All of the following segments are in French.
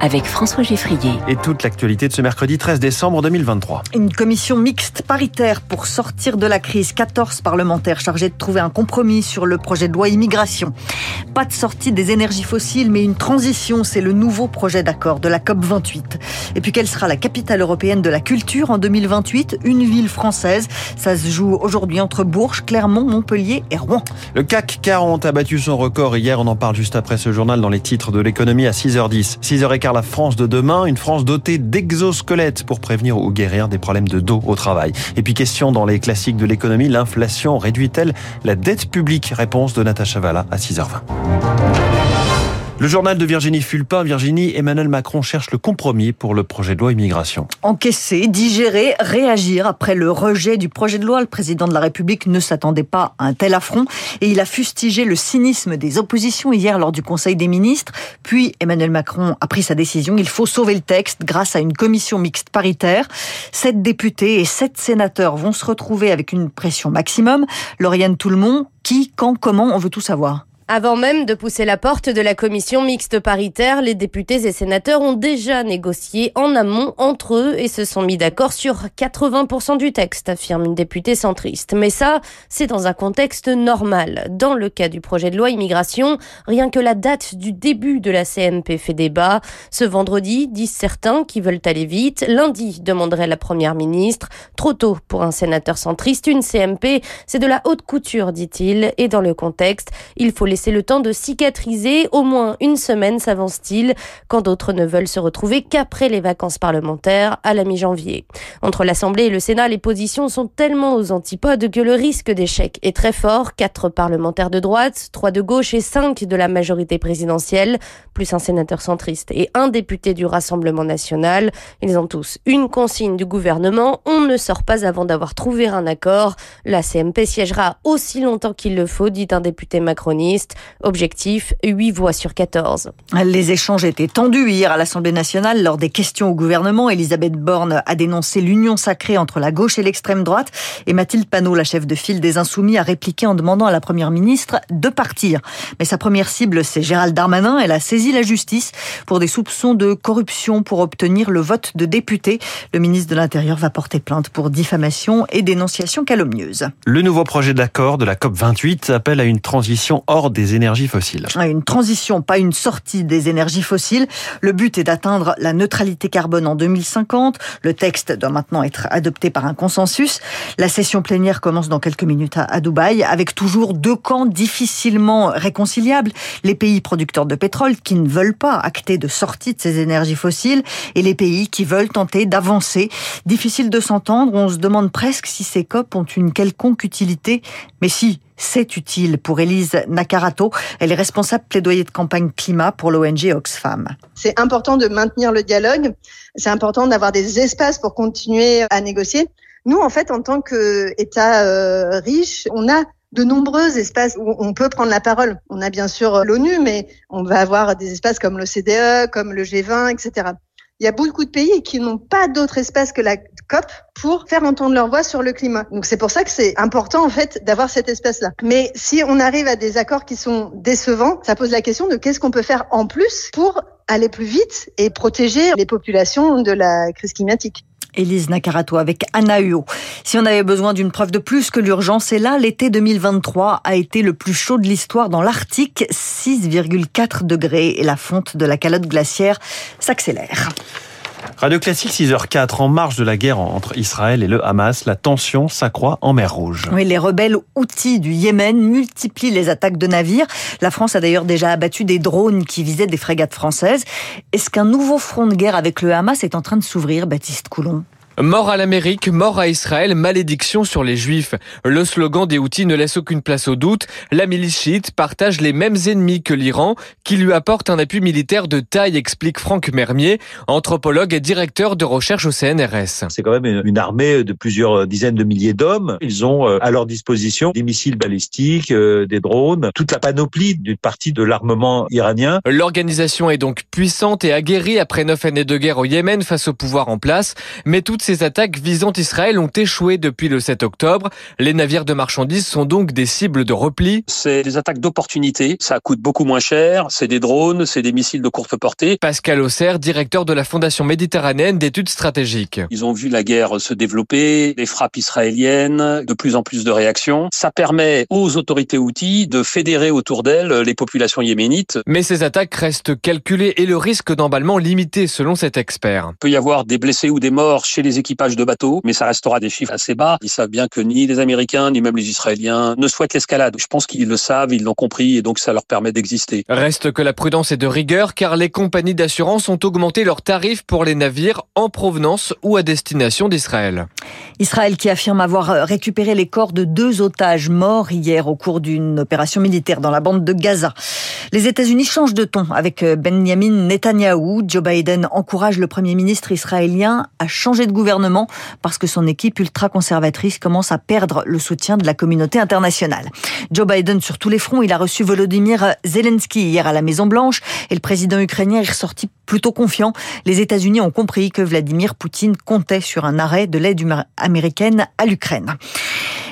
avec François Geffrier. Et toute l'actualité de ce mercredi 13 décembre 2023. Une commission mixte paritaire pour sortir de la crise. 14 parlementaires chargés de trouver un compromis sur le projet de loi immigration. Pas de sortie des énergies fossiles, mais une transition, c'est le nouveau projet d'accord de la COP 28. Et puis quelle sera la capitale européenne de la culture en 2028 Une ville française. Ça se joue aujourd'hui entre Bourges, Clermont, Montpellier et Rouen. Le CAC 40 a battu son record hier. On en parle juste après ce journal dans les titres de l'économie à 6h10. 6h15 la France de demain, une France dotée d'exosquelettes pour prévenir ou guérir des problèmes de dos au travail. Et puis question dans les classiques de l'économie, l'inflation réduit-elle la dette publique? Réponse de Natacha Valla à 6h20. Le journal de Virginie Fulpin. Virginie, Emmanuel Macron cherche le compromis pour le projet de loi immigration. Encaisser, digérer, réagir après le rejet du projet de loi. Le président de la République ne s'attendait pas à un tel affront et il a fustigé le cynisme des oppositions hier lors du Conseil des ministres. Puis Emmanuel Macron a pris sa décision. Il faut sauver le texte grâce à une commission mixte paritaire. Sept députés et sept sénateurs vont se retrouver avec une pression maximum. Lauriane Toulmont, qui, quand, comment, on veut tout savoir. Avant même de pousser la porte de la commission mixte paritaire, les députés et sénateurs ont déjà négocié en amont entre eux et se sont mis d'accord sur 80% du texte, affirme une députée centriste. Mais ça, c'est dans un contexte normal. Dans le cas du projet de loi immigration, rien que la date du début de la CMP fait débat. Ce vendredi, disent certains qui veulent aller vite. Lundi, demanderait la première ministre. Trop tôt pour un sénateur centriste, une CMP, c'est de la haute couture, dit-il. Et dans le contexte, il faut les c'est le temps de cicatriser. Au moins une semaine, s'avance-t-il, quand d'autres ne veulent se retrouver qu'après les vacances parlementaires à la mi-janvier. Entre l'Assemblée et le Sénat, les positions sont tellement aux antipodes que le risque d'échec est très fort. Quatre parlementaires de droite, trois de gauche et cinq de la majorité présidentielle, plus un sénateur centriste et un député du Rassemblement national. Ils ont tous une consigne du gouvernement. On ne sort pas avant d'avoir trouvé un accord. La CMP siégera aussi longtemps qu'il le faut, dit un député macroniste. Objectif, 8 voix sur 14. Les échanges étaient tendus hier à l'Assemblée nationale lors des questions au gouvernement. Elisabeth Borne a dénoncé l'union sacrée entre la gauche et l'extrême droite. Et Mathilde Panot, la chef de file des Insoumis, a répliqué en demandant à la première ministre de partir. Mais sa première cible, c'est Gérald Darmanin. Elle a saisi la justice pour des soupçons de corruption pour obtenir le vote de députés. Le ministre de l'Intérieur va porter plainte pour diffamation et dénonciation calomnieuse. Le nouveau projet d'accord de la COP28 appelle à une transition hors des énergies fossiles. Une transition, pas une sortie des énergies fossiles. Le but est d'atteindre la neutralité carbone en 2050. Le texte doit maintenant être adopté par un consensus. La session plénière commence dans quelques minutes à Dubaï, avec toujours deux camps difficilement réconciliables. Les pays producteurs de pétrole qui ne veulent pas acter de sortie de ces énergies fossiles et les pays qui veulent tenter d'avancer. Difficile de s'entendre, on se demande presque si ces COP ont une quelconque utilité. Mais si, c'est utile pour Élise Nakarato. Elle est responsable plaidoyer de campagne climat pour l'ONG Oxfam. C'est important de maintenir le dialogue. C'est important d'avoir des espaces pour continuer à négocier. Nous, en fait, en tant qu'État euh, riche, on a de nombreux espaces où on peut prendre la parole. On a bien sûr l'ONU, mais on va avoir des espaces comme l'OCDE, comme le G20, etc il y a beaucoup de pays qui n'ont pas d'autre espace que la Pour faire entendre leur voix sur le climat. Donc c'est pour ça que c'est important en fait d'avoir cet espace-là. Mais si on arrive à des accords qui sont décevants, ça pose la question de qu'est-ce qu'on peut faire en plus pour aller plus vite et protéger les populations de la crise climatique. Élise Nakarato avec Anna Huot. Si on avait besoin d'une preuve de plus que l'urgence, c'est là, l'été 2023 a été le plus chaud de l'histoire dans l'Arctique, 6,4 degrés et la fonte de la calotte glaciaire s'accélère. Radio Classique 6h04, en marge de la guerre entre Israël et le Hamas, la tension s'accroît en mer Rouge. Oui, les rebelles outils du Yémen multiplient les attaques de navires. La France a d'ailleurs déjà abattu des drones qui visaient des frégates françaises. Est-ce qu'un nouveau front de guerre avec le Hamas est en train de s'ouvrir, Baptiste Coulon? Mort à l'Amérique, mort à Israël, malédiction sur les Juifs. Le slogan des Houthis ne laisse aucune place au doute. La milice chiite partage les mêmes ennemis que l'Iran, qui lui apporte un appui militaire de taille, explique Franck Mermier, anthropologue et directeur de recherche au CNRS. C'est quand même une armée de plusieurs dizaines de milliers d'hommes. Ils ont euh, à leur disposition des missiles balistiques, euh, des drones, toute la panoplie d'une partie de l'armement iranien. L'organisation est donc puissante et aguerrie après neuf années de guerre au Yémen face au pouvoir en place, mais tout toutes ces attaques visant Israël ont échoué depuis le 7 octobre. Les navires de marchandises sont donc des cibles de repli. C'est des attaques d'opportunité. Ça coûte beaucoup moins cher. C'est des drones, c'est des missiles de courte portée. Pascal Auxerre, directeur de la Fondation méditerranéenne d'études stratégiques. Ils ont vu la guerre se développer, les frappes israéliennes, de plus en plus de réactions. Ça permet aux autorités outils de fédérer autour d'elles les populations yéménites. Mais ces attaques restent calculées et le risque d'emballement limité selon cet expert. Il peut y avoir des blessés ou des morts chez les équipages de bateaux, mais ça restera des chiffres assez bas. Ils savent bien que ni les Américains, ni même les Israéliens ne souhaitent l'escalade. Je pense qu'ils le savent, ils l'ont compris et donc ça leur permet d'exister. Reste que la prudence est de rigueur car les compagnies d'assurance ont augmenté leurs tarifs pour les navires en provenance ou à destination d'Israël. Israël qui affirme avoir récupéré les corps de deux otages morts hier au cours d'une opération militaire dans la bande de Gaza. Les États-Unis changent de ton avec Benjamin Netanyahou. Joe Biden encourage le Premier ministre israélien à changer de gouvernement parce que son équipe ultra-conservatrice commence à perdre le soutien de la communauté internationale. Joe Biden sur tous les fronts, il a reçu Volodymyr Zelensky hier à la Maison-Blanche et le président ukrainien est ressorti plutôt confiant. Les États-Unis ont compris que Vladimir Poutine comptait sur un arrêt de l'aide américaine à l'Ukraine.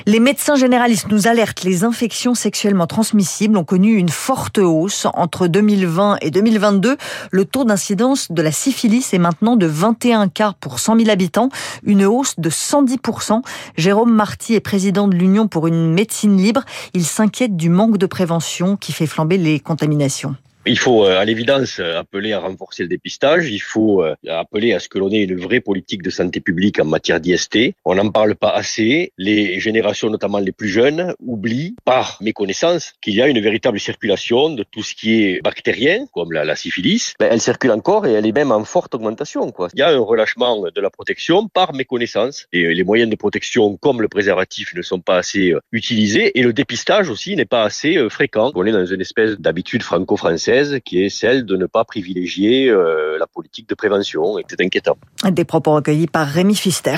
Les médecins généralistes nous alertent, les infections sexuellement transmissibles ont connu une forte hausse entre 2020 et 2022. Le taux d'incidence de la syphilis est maintenant de 21 cas pour 100 000 habitants, une hausse de 110%. Jérôme Marty est président de l'Union pour une médecine libre. Il s'inquiète du manque de prévention qui fait flamber les contaminations. Il faut à l'évidence appeler à renforcer le dépistage. Il faut appeler à ce que l'on ait une vraie politique de santé publique en matière d'IST. On n'en parle pas assez. Les générations, notamment les plus jeunes, oublient par méconnaissance qu'il y a une véritable circulation de tout ce qui est bactérien, comme la, la syphilis. Ben, elle circule encore et elle est même en forte augmentation. Quoi. Il y a un relâchement de la protection par méconnaissance. Et les moyens de protection, comme le préservatif, ne sont pas assez utilisés. Et le dépistage aussi n'est pas assez fréquent. On est dans une espèce d'habitude franco-française qui est celle de ne pas privilégier euh, la politique de prévention. Et c'est inquiétant. Des propos recueillis par Rémi Fister.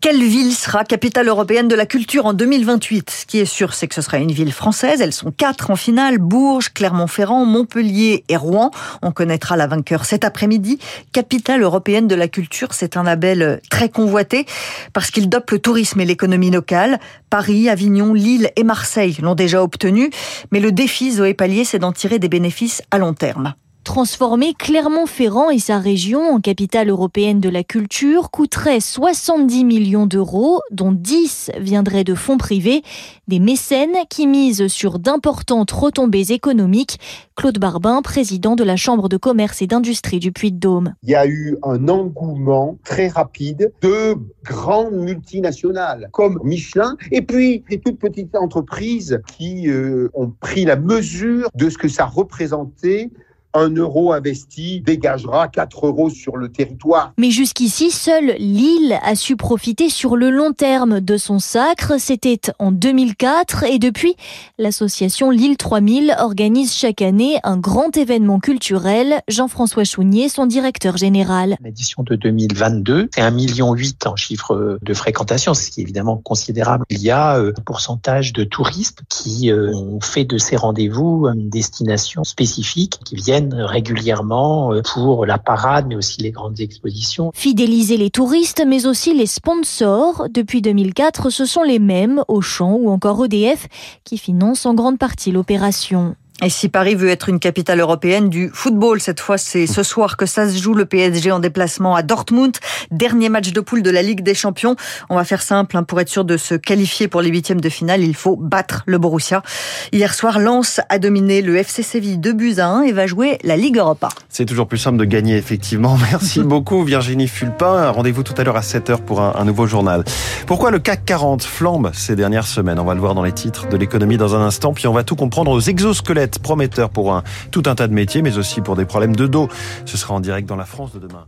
Quelle ville sera capitale européenne de la culture en 2028 Ce qui est sûr, c'est que ce sera une ville française. Elles sont quatre en finale Bourges, Clermont-Ferrand, Montpellier et Rouen. On connaîtra la vainqueur cet après-midi. Capitale européenne de la culture, c'est un label très convoité parce qu'il dope le tourisme et l'économie locale. Paris, Avignon, Lille et Marseille l'ont déjà obtenu. Mais le défi, Zoé Pallier, c'est d'en tirer des bénéfices à long terme. Transformer Clermont-Ferrand et sa région en capitale européenne de la culture coûterait 70 millions d'euros, dont 10 viendraient de fonds privés, des mécènes qui misent sur d'importantes retombées économiques. Claude Barbin, président de la Chambre de commerce et d'industrie du Puy-de-Dôme. Il y a eu un engouement très rapide de grandes multinationales comme Michelin et puis des toutes petites entreprises qui euh, ont pris la mesure de ce que ça représentait un euro investi dégagera 4 euros sur le territoire. Mais jusqu'ici, seule Lille a su profiter sur le long terme de son sacre. C'était en 2004 et depuis, l'association Lille 3000 organise chaque année un grand événement culturel. Jean-François Chounier, son directeur général. L'édition de 2022, c'est 1,8 million en chiffre de fréquentation, ce qui est évidemment considérable. Il y a un pourcentage de touristes qui ont fait de ces rendez-vous une destination spécifique, qui viennent régulièrement pour la parade, mais aussi les grandes expositions. Fidéliser les touristes, mais aussi les sponsors. Depuis 2004, ce sont les mêmes, Auchan ou encore EDF, qui financent en grande partie l'opération. Et si Paris veut être une capitale européenne du football, cette fois c'est ce soir que ça se joue le PSG en déplacement à Dortmund. Dernier match de poule de la Ligue des Champions. On va faire simple, hein, pour être sûr de se qualifier pour les huitièmes de finale, il faut battre le Borussia. Hier soir, Lens a dominé le FC Séville 2 buts à 1 et va jouer la Ligue Europa. C'est toujours plus simple de gagner, effectivement. Merci beaucoup Virginie Fulpin. Rendez-vous tout à l'heure à 7h pour un, un nouveau journal. Pourquoi le CAC 40 flambe ces dernières semaines? On va le voir dans les titres de l'économie dans un instant, puis on va tout comprendre aux exosquelettes prometteur pour tout un tas de métiers, mais aussi pour des problèmes de dos. Ce sera en direct dans la France de demain.